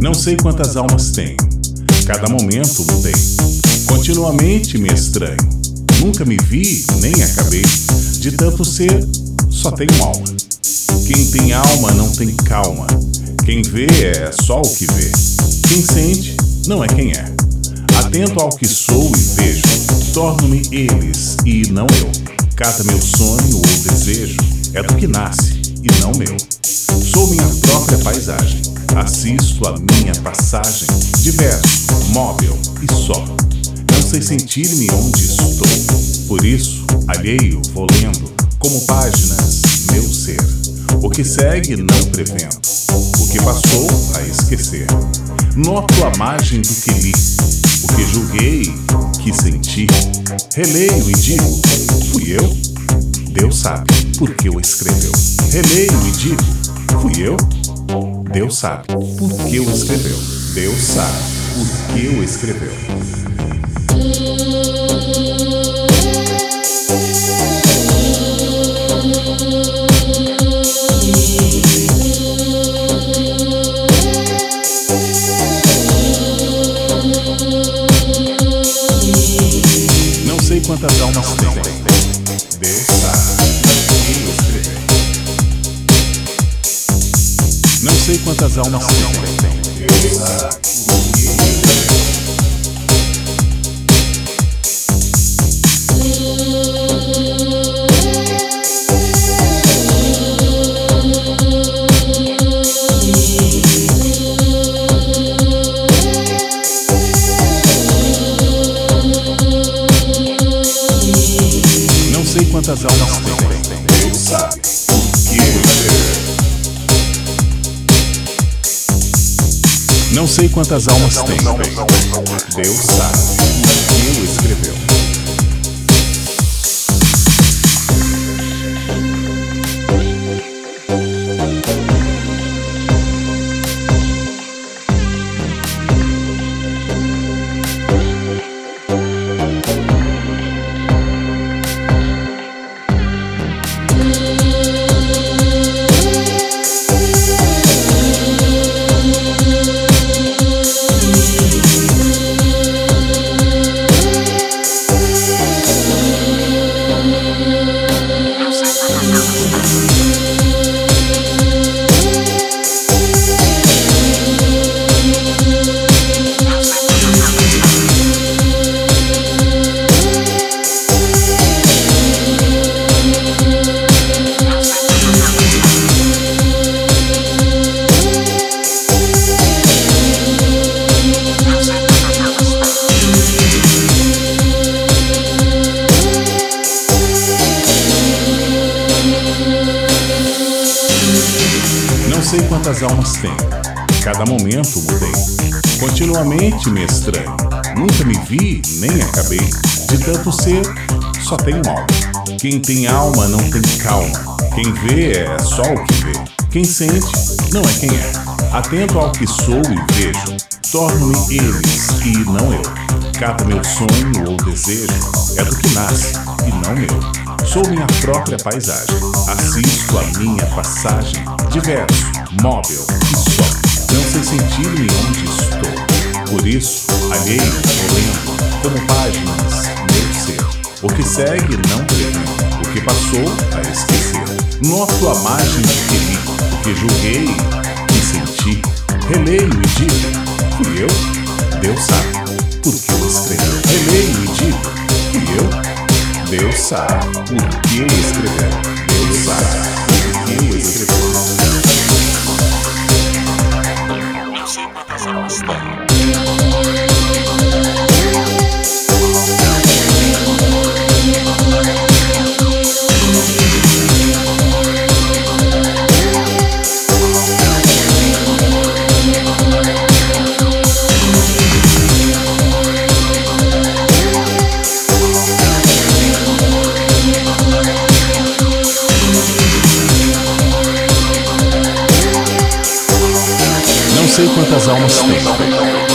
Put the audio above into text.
Não sei quantas almas tenho, cada momento mudei. Continuamente me estranho, nunca me vi nem acabei. De tanto ser, só tenho alma. Quem tem alma não tem calma. Quem vê é só o que vê. Quem sente não é quem é. Atento ao que sou e vejo, torno-me eles e não eu. Cada meu sonho ou desejo é do que nasce e não meu. Sou minha própria paisagem, assisto a minha passagem, diverso, móvel e só. Não sei sentir-me onde estou, por isso, alheio, vou lendo, como páginas, meu ser. O que segue não prevendo, o que passou a esquecer. Noto a margem do que li, o que julguei, que senti. Releio e digo: fui eu? Deus sabe por que o escreveu. Releio e digo: fui eu? Deus sabe por que o escreveu. Deus sabe por que o escreveu. Escreveu. Não sei quantas almas tem. Deus sabe Não sei quantas almas tem. Deus sabe o escreveu. Não sei quantas almas tenho, cada momento mudei. Continuamente me estranho, nunca me vi nem acabei. De tanto ser, só tenho alma. Quem tem alma não tem calma. Quem vê é só o que vê. Quem sente não é quem é. Atento ao que sou e vejo, torno-me eles e não eu. Cada meu sonho ou desejo é do que nasce e não meu. Sou minha própria paisagem, assisto a minha passagem, diverso, móvel e só. Não sei sentir-me onde estou. Por isso, alheio, vou lendo, como páginas, meu ser. O que segue não prevendo, o que passou a esquecer. Noto a margem do que li, o que julguei, que senti. Releio e digo, fui eu? Deus sabe por que eu escrevi. Releio e digo, fui eu? Deus sabe por que o escreveu. Deus sabe por que o sei quantas almas tem.